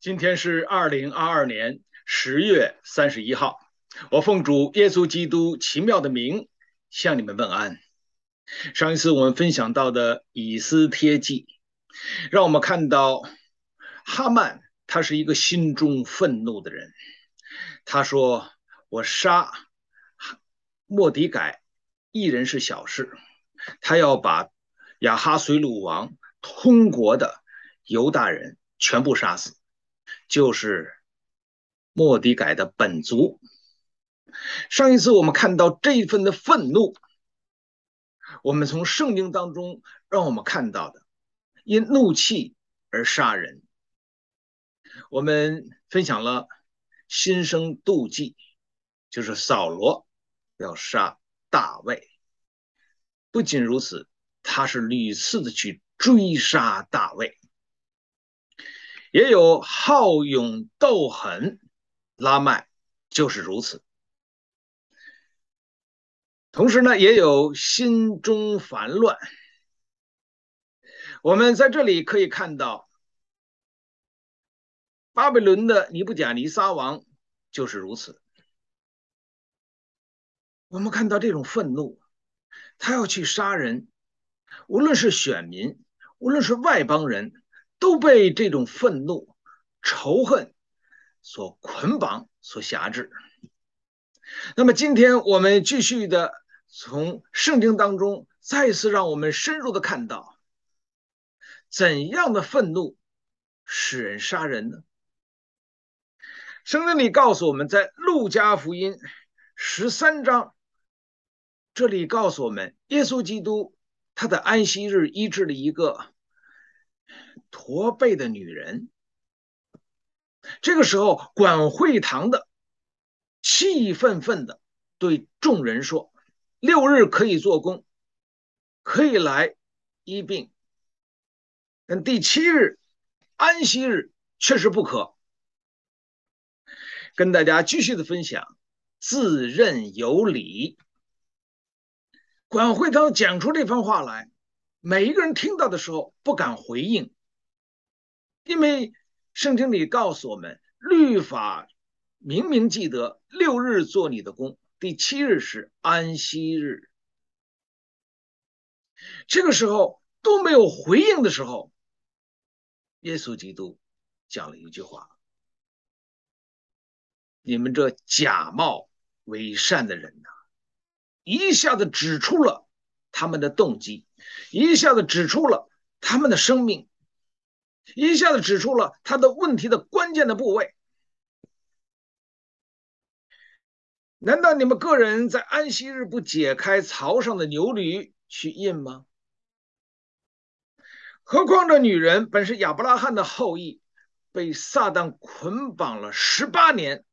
今天是二零二二年十月三十一号，我奉主耶稣基督奇妙的名向你们问安。上一次我们分享到的以斯帖记，让我们看到哈曼他是一个心中愤怒的人。他说：“我杀莫底改一人是小事，他要把亚哈随鲁王通国的犹大人全部杀死。”就是莫迪改的本族。上一次我们看到这一份的愤怒，我们从圣经当中让我们看到的，因怒气而杀人。我们分享了心生妒忌，就是扫罗要杀大卫。不仅如此，他是屡次的去追杀大卫。也有好勇斗狠，拉麦就是如此。同时呢，也有心中烦乱。我们在这里可以看到，巴比伦的尼布甲尼撒王就是如此。我们看到这种愤怒，他要去杀人，无论是选民，无论是外邦人。都被这种愤怒、仇恨所捆绑、所辖制。那么，今天我们继续的从圣经当中再次让我们深入的看到，怎样的愤怒使人杀人呢？圣经里告诉我们，在路加福音十三章，这里告诉我们，耶稣基督他的安息日医治了一个。驼背的女人，这个时候管会堂的气愤愤的对众人说：“六日可以做工，可以来医病，但第七日安息日确实不可。”跟大家继续的分享，自认有理。管会堂讲出这番话来，每一个人听到的时候不敢回应。因为圣经里告诉我们，律法明明记得六日做你的工，第七日是安息日。这个时候都没有回应的时候，耶稣基督讲了一句话：“你们这假冒伪善的人呐，一下子指出了他们的动机，一下子指出了他们的生命。”一下子指出了他的问题的关键的部位。难道你们个人在安息日不解开槽上的牛驴去印吗？何况这女人本是亚伯拉罕的后裔，被撒旦捆绑了十八年，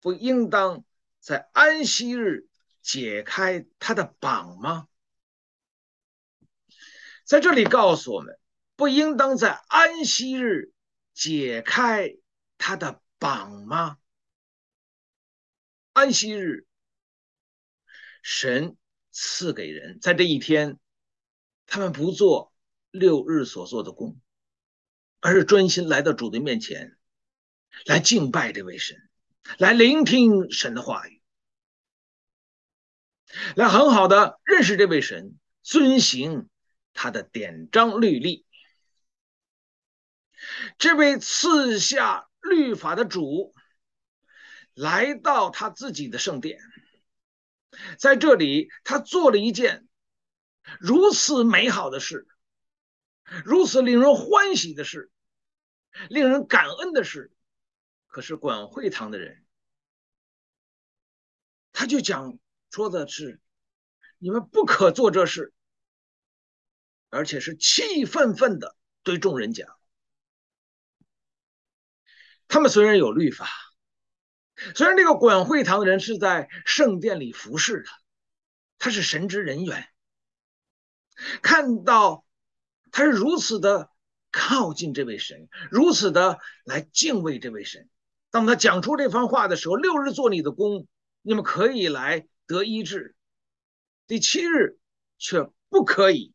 不应当在安息日解开她的绑吗？在这里告诉我们。不应当在安息日解开他的绑吗？安息日，神赐给人，在这一天，他们不做六日所做的工，而是专心来到主的面前，来敬拜这位神，来聆听神的话语，来很好的认识这位神，遵行他的典章律例。这位赐下律法的主来到他自己的圣殿，在这里，他做了一件如此美好的事，如此令人欢喜的事，令人感恩的事。可是管会堂的人，他就讲说的是：你们不可做这事，而且是气愤愤的对众人讲。他们虽然有律法，虽然这个管会堂的人是在圣殿里服侍的，他是神职人员，看到他是如此的靠近这位神，如此的来敬畏这位神。当他讲出这番话的时候，六日做你的工，你们可以来得医治，第七日却不可以。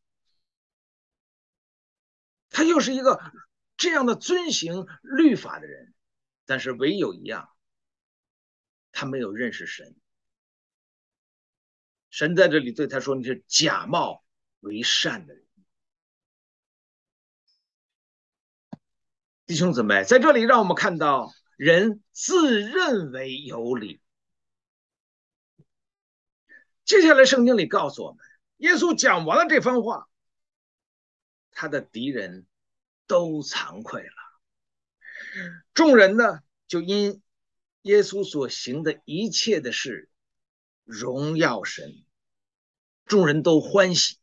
他又是一个。这样的遵行律法的人，但是唯有一样，他没有认识神。神在这里对他说：“你是假冒为善的人。”弟兄姊妹，在这里让我们看到人自认为有理。接下来圣经里告诉我们，耶稣讲完了这番话，他的敌人都惭愧了。众人呢，就因耶稣所行的一切的事，荣耀神，众人都欢喜。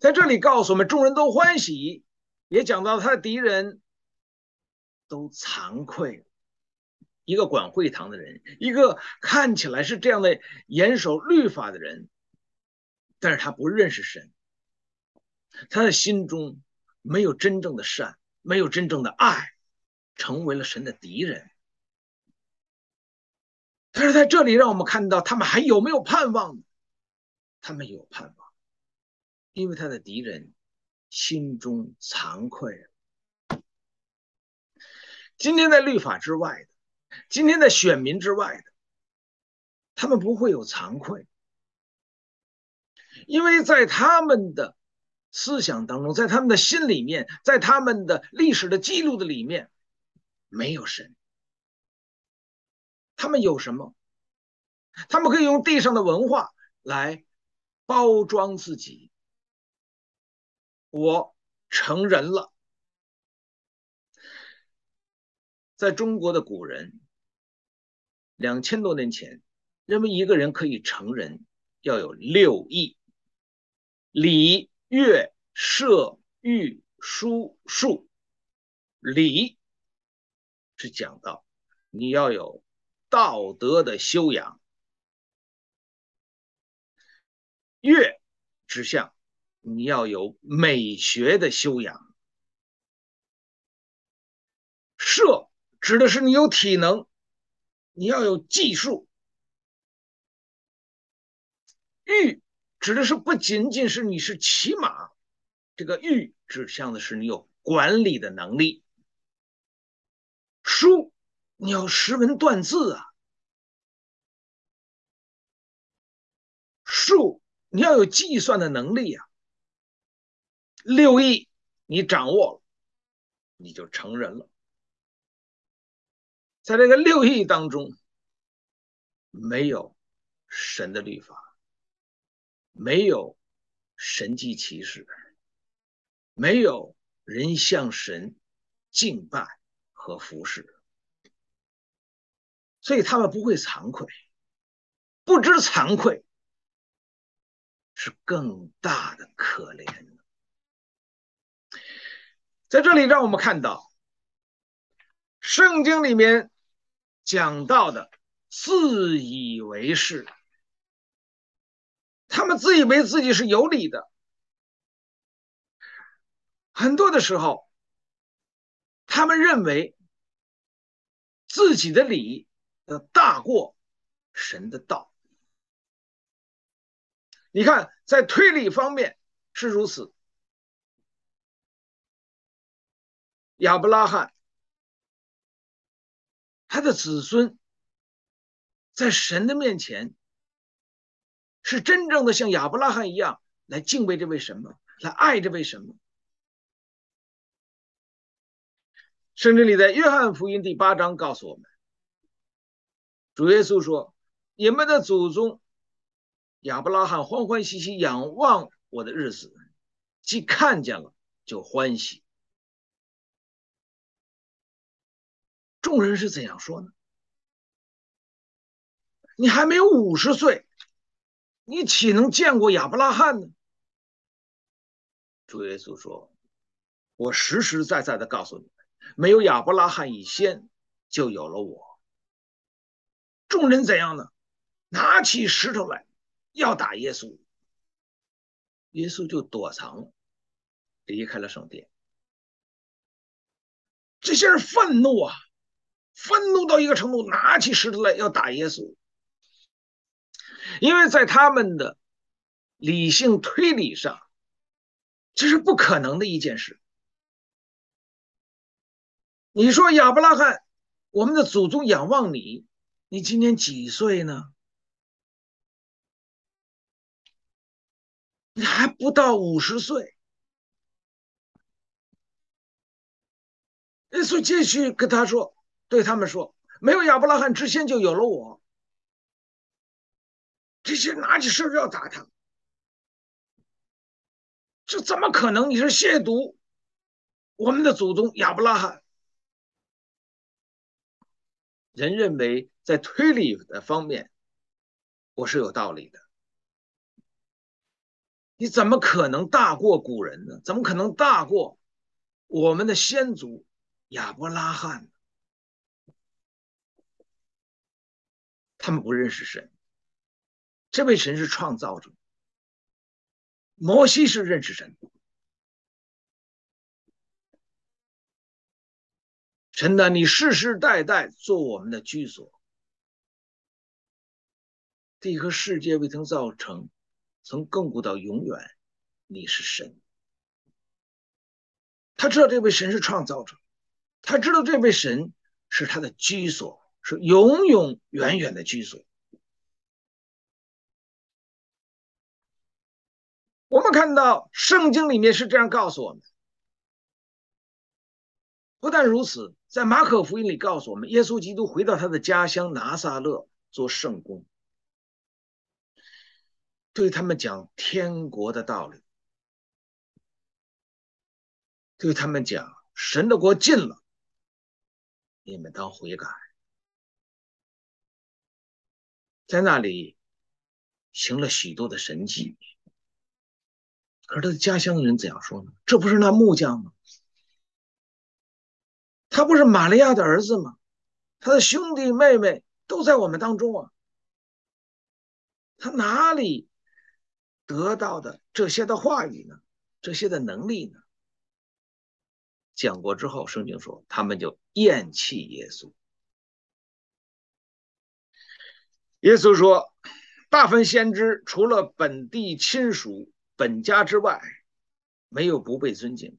在这里告诉我们，众人都欢喜。也讲到他的敌人都惭愧，一个管会堂的人，一个看起来是这样的严守律法的人，但是他不认识神，他的心中没有真正的善，没有真正的爱，成为了神的敌人。但是在这里让我们看到他们还有没有盼望呢？他们有盼望，因为他的敌人。心中惭愧。今天在律法之外的，今天在选民之外的，他们不会有惭愧，因为在他们的思想当中，在他们的心里面，在他们的历史的记录的里面，没有神。他们有什么？他们可以用地上的文化来包装自己。我成人了。在中国的古人，两千多年前，认为一个人可以成人，要有六艺：礼、乐、射、御、书、数。礼是讲到你要有道德的修养，乐指向。你要有美学的修养，射指的是你有体能，你要有技术；御指的是不仅仅是你是骑马，这个御指向的是你有管理的能力；书你要识文断字啊；数你要有计算的能力呀。六艺你掌握了，你就成人了。在这个六艺当中，没有神的律法，没有神迹奇事，没有人向神敬拜和服侍，所以他们不会惭愧。不知惭愧，是更大的可怜。在这里，让我们看到圣经里面讲到的自以为是，他们自以为自己是有理的。很多的时候，他们认为自己的理要大过神的道。你看，在推理方面是如此。亚伯拉罕，他的子孙在神的面前是真正的像亚伯拉罕一样来敬畏这位神吗？来爱这位神吗？圣经里在约翰福音第八章告诉我们，主耶稣说：“你们的祖宗亚伯拉罕欢欢喜喜仰望我的日子，既看见了就欢喜。”众人是怎样说呢？你还没有五十岁，你岂能见过亚伯拉罕呢？主耶稣说：“我实实在在的告诉你们，没有亚伯拉罕以先，就有了我。”众人怎样呢？拿起石头来要打耶稣，耶稣就躲藏，离开了圣殿。这些人愤怒啊！愤怒到一个程度，拿起石头来要打耶稣，因为在他们的理性推理上，这是不可能的一件事。你说亚伯拉罕，我们的祖宗仰望你，你今年几岁呢？你还不到五十岁。耶稣继续跟他说，对他们说：“没有亚伯拉罕之前就有了我。”这些拿起石头要打他，这怎么可能？你是亵渎我们的祖宗亚伯拉罕。人认为在推理的方面，我是有道理的。你怎么可能大过古人呢？怎么可能大过我们的先祖亚伯拉罕呢？他们不认识神。这位神是创造者，摩西是认识神。神呐，你世世代代做我们的居所，地和世界未曾造成，从亘古到永远，你是神。他知道这位神是创造者，他知道这位神是他的居所，是永永远远的居所。们看到圣经里面是这样告诉我们。不但如此，在马可福音里告诉我们，耶稣基督回到他的家乡拿撒勒做圣工，对他们讲天国的道理，对他们讲神的国近了，你们当悔改，在那里行了许多的神迹。可是他的家乡的人怎样说呢？这不是那木匠吗？他不是玛利亚的儿子吗？他的兄弟妹妹都在我们当中啊。他哪里得到的这些的话语呢？这些的能力呢？讲过之后，圣经说他们就厌弃耶稣。耶稣说：“大分先知除了本地亲属。”本家之外，没有不被尊敬。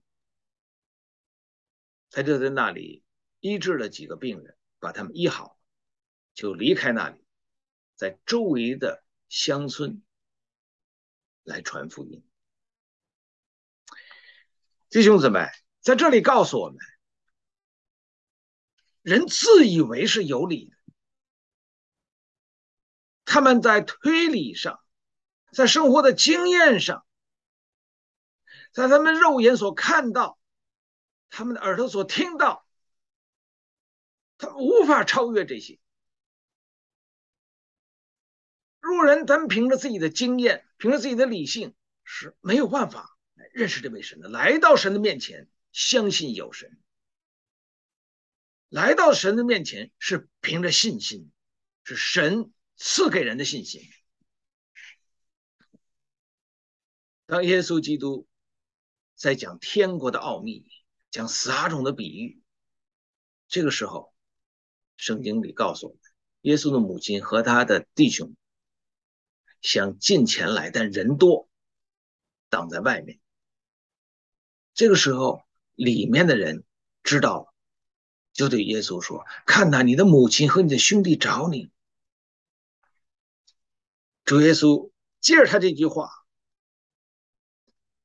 他就在那里医治了几个病人，把他们医好，就离开那里，在周围的乡村来传福音。弟兄姊妹，在这里告诉我们，人自以为是有理的，他们在推理上，在生活的经验上。在他们肉眼所看到，他们的耳朵所听到，他们无法超越这些。路人，他们凭着自己的经验，凭着自己的理性，是没有办法认识这位神的。来到神的面前，相信有神；来到神的面前，是凭着信心，是神赐给人的信心。当耶稣基督。在讲天国的奥秘，讲撒种的比喻。这个时候，圣经里告诉我们，耶稣的母亲和他的弟兄想进前来，但人多，挡在外面。这个时候，里面的人知道了，就对耶稣说：“看呐，你的母亲和你的兄弟找你。”主耶稣接着他这句话，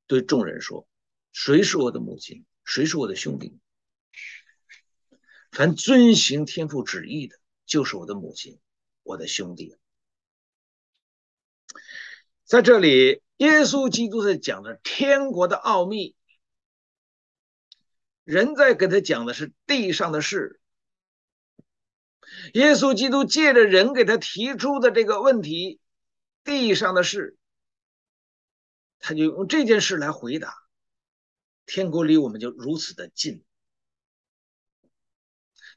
对众人说。谁是我的母亲？谁是我的兄弟？凡遵行天父旨意的，就是我的母亲，我的兄弟。在这里，耶稣基督在讲的天国的奥秘，人在给他讲的是地上的事。耶稣基督借着人给他提出的这个问题，地上的事，他就用这件事来回答。天国离我们就如此的近，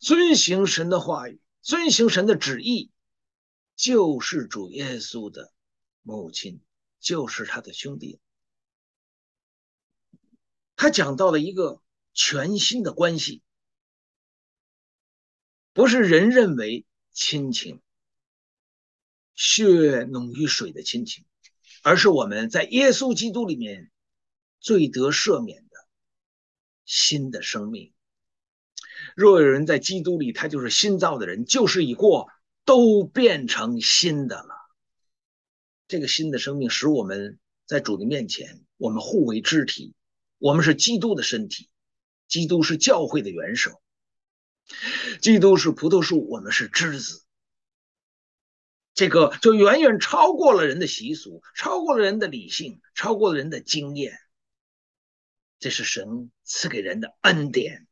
遵行神的话语，遵行神的旨意，救世主耶稣的母亲，就是他的兄弟。他讲到了一个全新的关系，不是人认为亲情，血浓于水的亲情，而是我们在耶稣基督里面最得赦免。新的生命，若有人在基督里，他就是新造的人，旧事已过，都变成新的了。这个新的生命使我们在主的面前，我们互为肢体，我们是基督的身体，基督是教会的元首，基督是葡萄树，我们是枝子。这个就远远超过了人的习俗，超过了人的理性，超过了人的经验。这是神赐给人的恩典。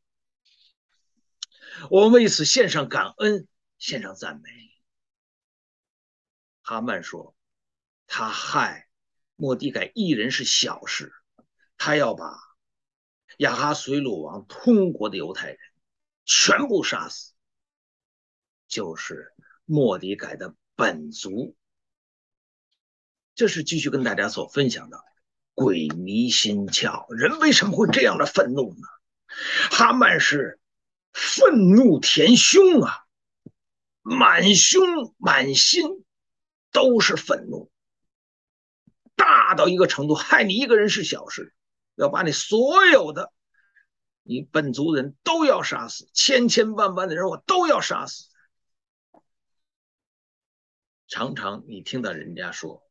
我们为此献上感恩，献上赞美。哈曼说：“他害莫迪改一人是小事，他要把亚哈随鲁王通国的犹太人全部杀死，就是莫迪改的。”本族，这是继续跟大家所分享的鬼迷心窍。人为什么会这样的愤怒呢？哈曼是愤怒填胸啊，满胸满心都是愤怒，大到一个程度，害你一个人是小事，要把你所有的你本族人都要杀死，千千万万的人我都要杀死。常常你听到人家说：“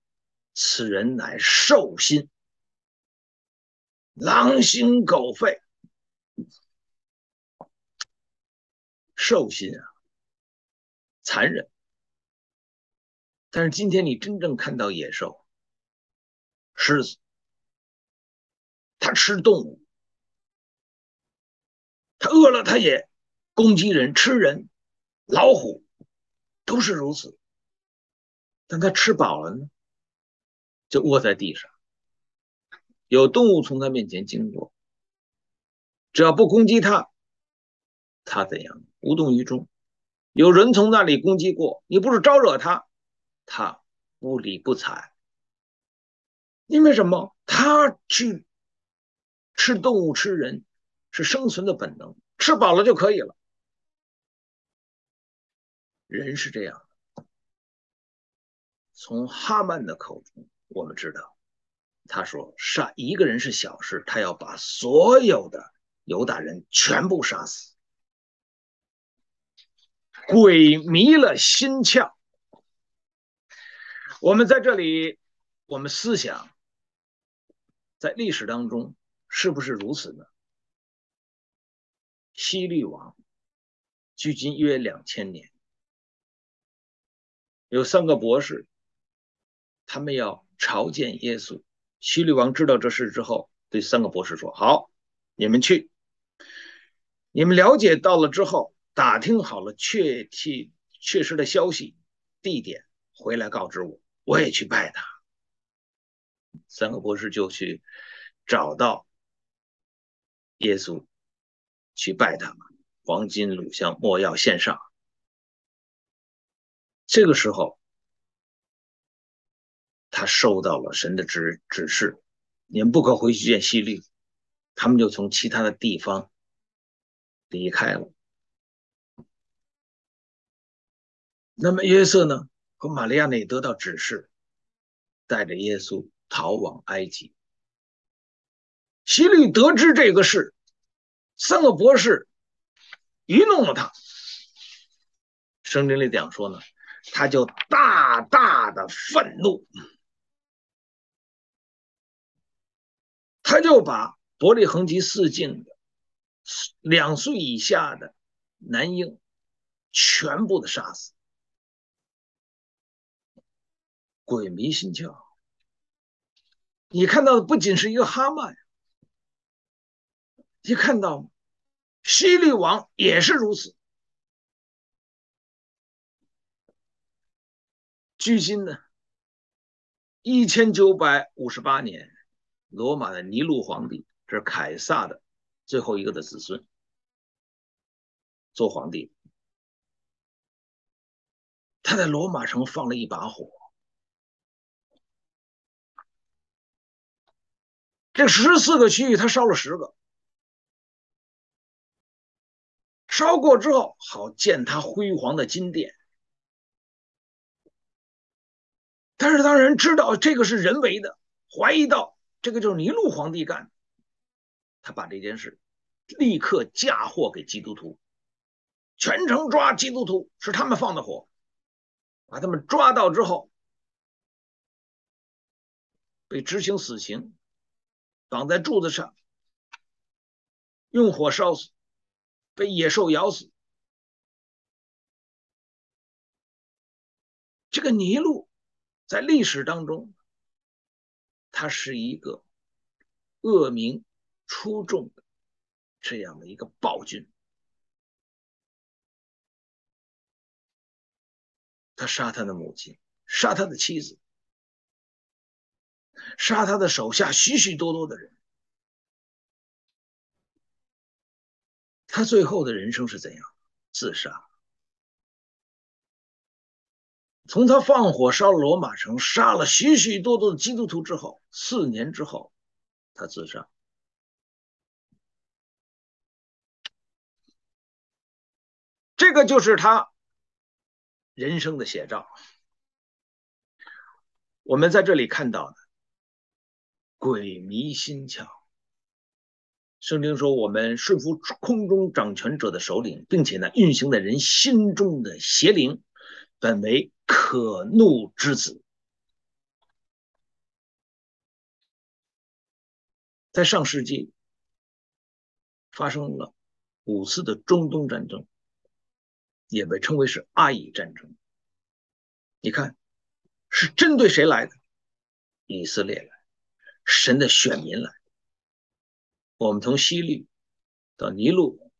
此人乃兽心，狼心狗肺，兽心啊，残忍。”但是今天你真正看到野兽，狮子，它吃动物，它饿了它也攻击人、吃人，老虎都是如此。当他吃饱了呢，就卧在地上。有动物从他面前经过，只要不攻击他，他怎样？无动于衷。有人从那里攻击过，你不是招惹他，他不理不睬。因为什么？他去吃动物、吃人，是生存的本能，吃饱了就可以了。人是这样的。从哈曼的口中，我们知道，他说杀一个人是小事，他要把所有的犹大人全部杀死。鬼迷了心窍。我们在这里，我们思想，在历史当中是不是如此呢？希律王距今约两千年，有三个博士。他们要朝见耶稣。希律王知道这事之后，对三个博士说：“好，你们去，你们了解到了之后，打听好了确切确实的消息、地点，回来告知我，我也去拜他。”三个博士就去找到耶稣，去拜他，黄金、乳香、莫要献上。这个时候。他收到了神的指指示，你们不可回去见希律，他们就从其他的地方离开了。那么约瑟呢？和玛利亚呢也得到指示，带着耶稣逃往埃及。希律得知这个事，三个博士愚弄了他。圣经里讲说呢，他就大大的愤怒。他就把伯利恒及四境的两岁以下的男婴全部的杀死，鬼迷心窍。你看到的不仅是一个哈曼，你看到希律王也是如此。距今呢，一千九百五十八年。罗马的尼禄皇帝，这是凯撒的最后一个的子孙做皇帝。他在罗马城放了一把火，这十四个区域他烧了十个，烧过之后好建他辉煌的金殿。但是当人知道这个是人为的，怀疑到。这个就是尼禄皇帝干的，他把这件事立刻嫁祸给基督徒，全城抓基督徒，是他们放的火，把他们抓到之后，被执行死刑，绑在柱子上，用火烧死，被野兽咬死。这个尼禄在历史当中，他是一个恶名出众的这样的一个暴君。他杀他的母亲，杀他的妻子，杀他的手下许许多多的人。他最后的人生是怎样？自杀。从他放火烧了罗马城，杀了许许多多的基督徒之后，四年之后，他自杀。这个就是他人生的写照。我们在这里看到的鬼迷心窍。圣经说，我们顺服空中掌权者的首领，并且呢，运行在人心中的邪灵，本为。可怒之子，在上世纪发生了五次的中东战争，也被称为是阿以战争。你看，是针对谁来的？以色列来，神的选民来。我们从希律到尼禄，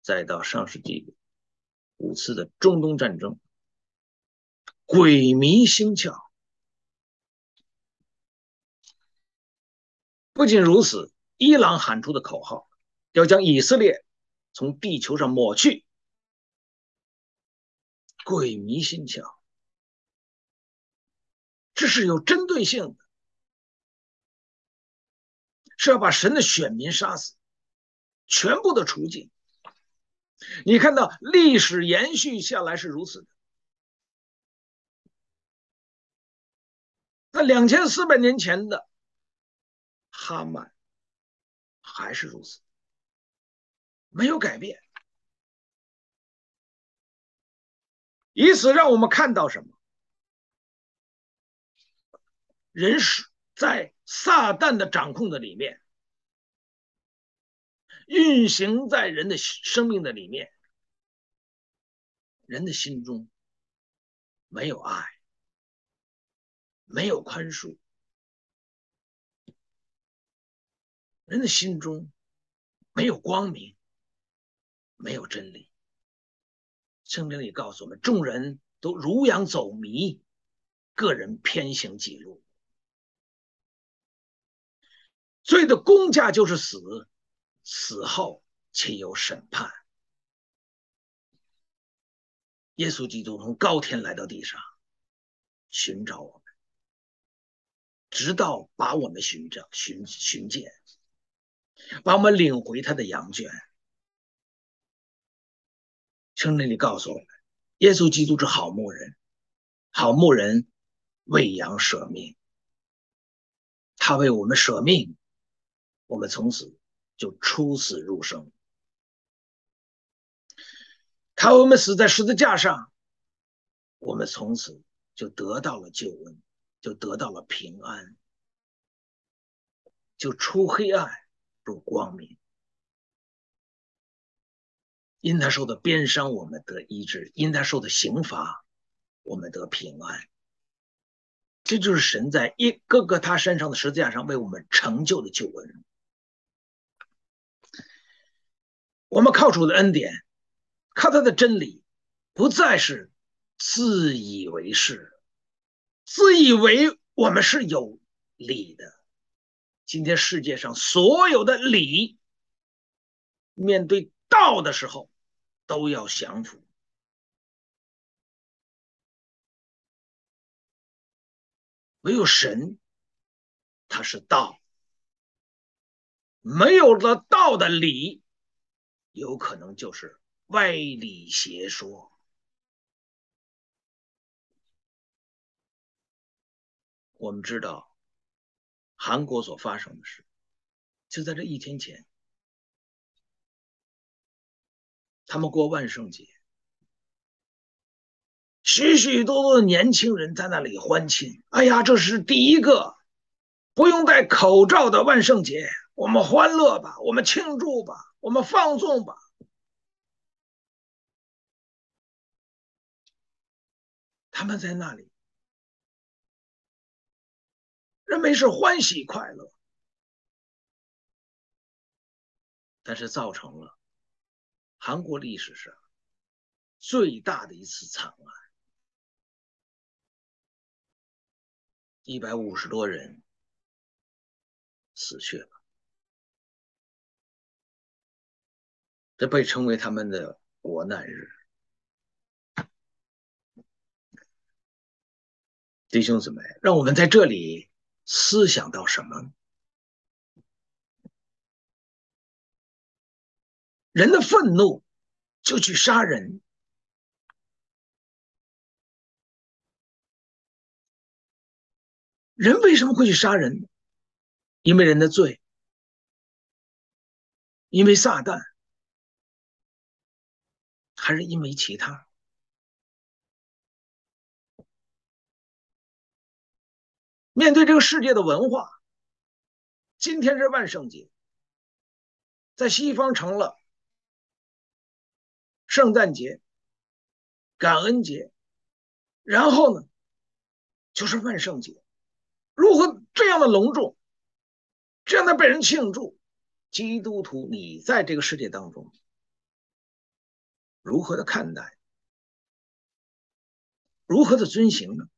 再到上世纪五次的中东战争。鬼迷心窍。不仅如此，伊朗喊出的口号要将以色列从地球上抹去。鬼迷心窍，这是有针对性的，是要把神的选民杀死，全部的除尽。你看到历史延续下来是如此的。那两千四百年前的哈曼还是如此，没有改变。以此让我们看到什么？人是在撒旦的掌控的里面，运行在人的生命的里面，人的心中没有爱。没有宽恕，人的心中没有光明，没有真理。圣经里告诉我们，众人都如羊走迷，个人偏行己路。罪的工价就是死，死后且有审判？耶稣基督从高天来到地上，寻找我。直到把我们寻找、寻寻见，把我们领回他的羊圈。圣经里告诉我们，耶稣基督是好牧人，好牧人为羊舍命，他为我们舍命，我们从此就出死入生。他为我们死在十字架上，我们从此就得到了救恩。就得到了平安，就出黑暗入光明。因他受的鞭伤，我们得医治；因他受的刑罚，我们得平安。这就是神在一个个他身上的十字架上为我们成就的救恩。我们靠主的恩典，靠他的真理，不再是自以为是。自以为我们是有理的，今天世界上所有的理，面对道的时候都要降服。唯有神，他是道，没有了道的理，有可能就是歪理邪说。我们知道，韩国所发生的事，就在这一天前，他们过万圣节，许许多多的年轻人在那里欢庆。哎呀，这是第一个不用戴口罩的万圣节，我们欢乐吧，我们庆祝吧，我们放纵吧。他们在那里，认为是欢喜快乐，但是造成了韩国历史上最大的一次惨案，一百五十多人死去了，这被称为他们的国难日。弟兄姊妹，让我们在这里思想到什么？人的愤怒就去杀人，人为什么会去杀人？因为人的罪，因为撒旦，还是因为其他？面对这个世界的文化，今天是万圣节，在西方成了圣诞节、感恩节，然后呢，就是万圣节。如何这样的隆重，这样的被人庆祝？基督徒，你在这个世界当中如何的看待？如何的遵行呢？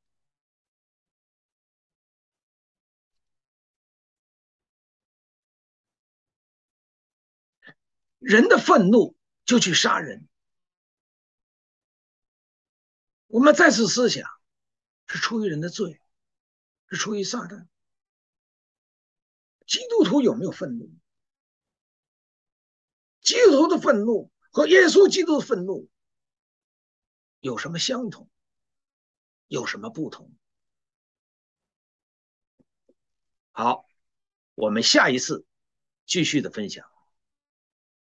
人的愤怒就去杀人，我们再次思想，是出于人的罪，是出于撒旦。基督徒有没有愤怒？基督徒的愤怒和耶稣基督的愤怒有什么相同？有什么不同？好，我们下一次继续的分享。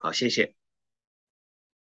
好，谢谢。